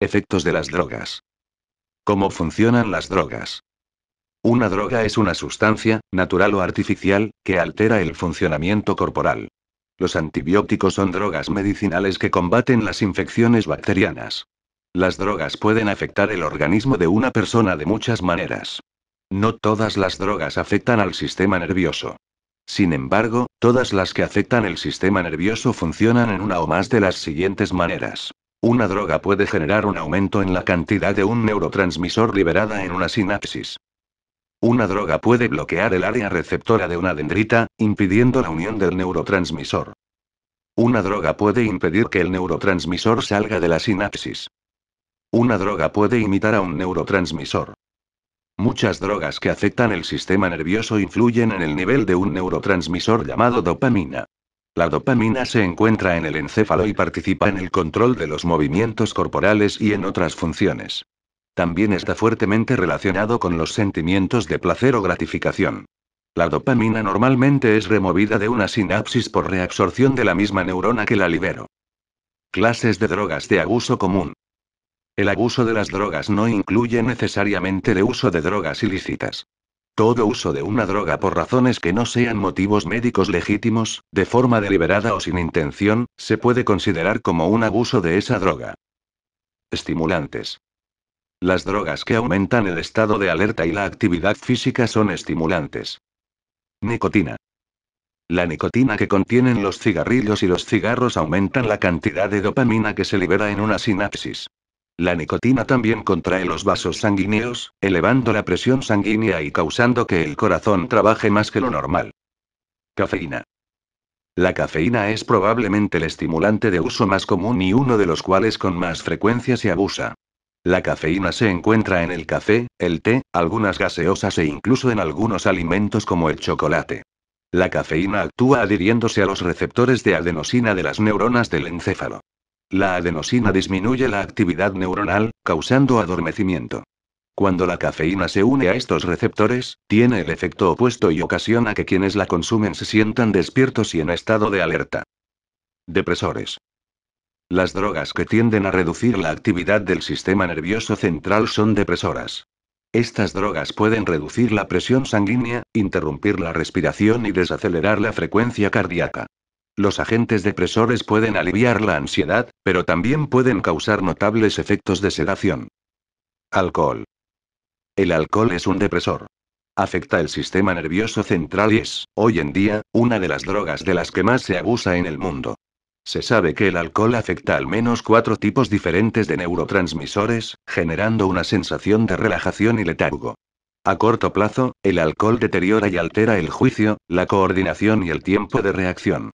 Efectos de las drogas. ¿Cómo funcionan las drogas? Una droga es una sustancia, natural o artificial, que altera el funcionamiento corporal. Los antibióticos son drogas medicinales que combaten las infecciones bacterianas. Las drogas pueden afectar el organismo de una persona de muchas maneras. No todas las drogas afectan al sistema nervioso. Sin embargo, todas las que afectan el sistema nervioso funcionan en una o más de las siguientes maneras. Una droga puede generar un aumento en la cantidad de un neurotransmisor liberada en una sinapsis. Una droga puede bloquear el área receptora de una dendrita, impidiendo la unión del neurotransmisor. Una droga puede impedir que el neurotransmisor salga de la sinapsis. Una droga puede imitar a un neurotransmisor. Muchas drogas que afectan el sistema nervioso influyen en el nivel de un neurotransmisor llamado dopamina. La dopamina se encuentra en el encéfalo y participa en el control de los movimientos corporales y en otras funciones. También está fuertemente relacionado con los sentimientos de placer o gratificación. La dopamina normalmente es removida de una sinapsis por reabsorción de la misma neurona que la liberó. Clases de drogas de abuso común. El abuso de las drogas no incluye necesariamente el uso de drogas ilícitas. Todo uso de una droga por razones que no sean motivos médicos legítimos, de forma deliberada o sin intención, se puede considerar como un abuso de esa droga. Estimulantes. Las drogas que aumentan el estado de alerta y la actividad física son estimulantes. Nicotina. La nicotina que contienen los cigarrillos y los cigarros aumentan la cantidad de dopamina que se libera en una sinapsis. La nicotina también contrae los vasos sanguíneos, elevando la presión sanguínea y causando que el corazón trabaje más que lo normal. Cafeína. La cafeína es probablemente el estimulante de uso más común y uno de los cuales con más frecuencia se abusa. La cafeína se encuentra en el café, el té, algunas gaseosas e incluso en algunos alimentos como el chocolate. La cafeína actúa adhiriéndose a los receptores de adenosina de las neuronas del encéfalo. La adenosina disminuye la actividad neuronal, causando adormecimiento. Cuando la cafeína se une a estos receptores, tiene el efecto opuesto y ocasiona que quienes la consumen se sientan despiertos y en estado de alerta. Depresores. Las drogas que tienden a reducir la actividad del sistema nervioso central son depresoras. Estas drogas pueden reducir la presión sanguínea, interrumpir la respiración y desacelerar la frecuencia cardíaca. Los agentes depresores pueden aliviar la ansiedad, pero también pueden causar notables efectos de sedación. Alcohol. El alcohol es un depresor. Afecta el sistema nervioso central y es, hoy en día, una de las drogas de las que más se abusa en el mundo. Se sabe que el alcohol afecta al menos cuatro tipos diferentes de neurotransmisores, generando una sensación de relajación y letargo. A corto plazo, el alcohol deteriora y altera el juicio, la coordinación y el tiempo de reacción.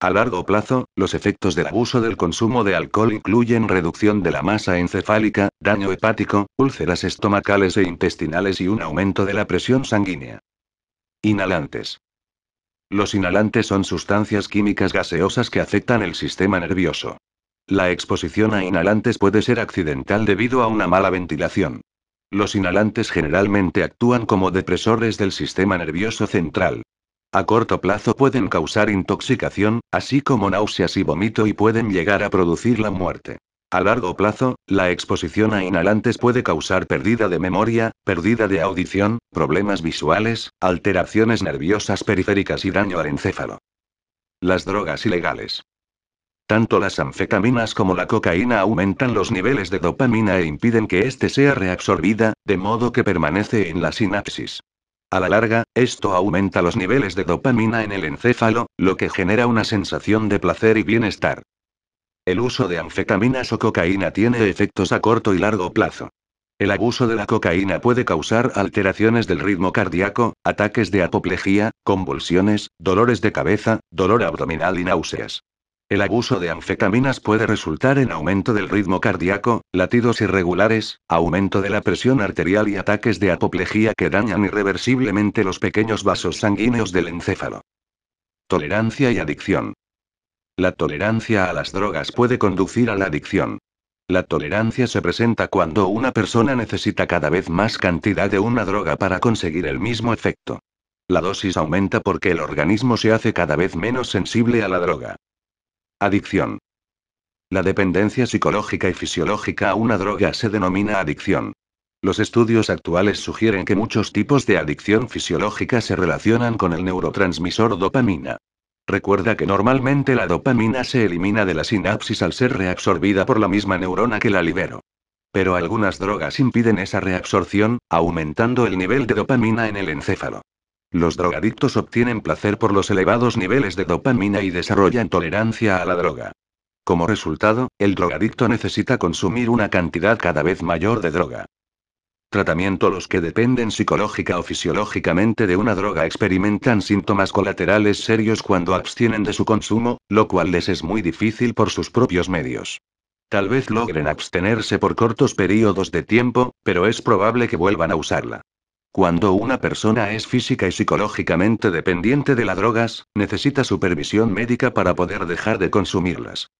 A largo plazo, los efectos del abuso del consumo de alcohol incluyen reducción de la masa encefálica, daño hepático, úlceras estomacales e intestinales y un aumento de la presión sanguínea. Inhalantes. Los inhalantes son sustancias químicas gaseosas que afectan el sistema nervioso. La exposición a inhalantes puede ser accidental debido a una mala ventilación. Los inhalantes generalmente actúan como depresores del sistema nervioso central. A corto plazo pueden causar intoxicación, así como náuseas y vómito y pueden llegar a producir la muerte. A largo plazo, la exposición a inhalantes puede causar pérdida de memoria, pérdida de audición, problemas visuales, alteraciones nerviosas periféricas y daño al encéfalo. Las drogas ilegales. Tanto las anfetaminas como la cocaína aumentan los niveles de dopamina e impiden que éste sea reabsorbida, de modo que permanece en la sinapsis. A la larga, esto aumenta los niveles de dopamina en el encéfalo, lo que genera una sensación de placer y bienestar. El uso de anfetaminas o cocaína tiene efectos a corto y largo plazo. El abuso de la cocaína puede causar alteraciones del ritmo cardíaco, ataques de apoplejía, convulsiones, dolores de cabeza, dolor abdominal y náuseas. El abuso de anfetaminas puede resultar en aumento del ritmo cardíaco, latidos irregulares, aumento de la presión arterial y ataques de apoplejía que dañan irreversiblemente los pequeños vasos sanguíneos del encéfalo. Tolerancia y adicción. La tolerancia a las drogas puede conducir a la adicción. La tolerancia se presenta cuando una persona necesita cada vez más cantidad de una droga para conseguir el mismo efecto. La dosis aumenta porque el organismo se hace cada vez menos sensible a la droga. Adicción. La dependencia psicológica y fisiológica a una droga se denomina adicción. Los estudios actuales sugieren que muchos tipos de adicción fisiológica se relacionan con el neurotransmisor dopamina. Recuerda que normalmente la dopamina se elimina de la sinapsis al ser reabsorbida por la misma neurona que la liberó. Pero algunas drogas impiden esa reabsorción, aumentando el nivel de dopamina en el encéfalo. Los drogadictos obtienen placer por los elevados niveles de dopamina y desarrollan tolerancia a la droga. Como resultado, el drogadicto necesita consumir una cantidad cada vez mayor de droga. Tratamiento Los que dependen psicológica o fisiológicamente de una droga experimentan síntomas colaterales serios cuando abstienen de su consumo, lo cual les es muy difícil por sus propios medios. Tal vez logren abstenerse por cortos periodos de tiempo, pero es probable que vuelvan a usarla. Cuando una persona es física y psicológicamente dependiente de las drogas, necesita supervisión médica para poder dejar de consumirlas.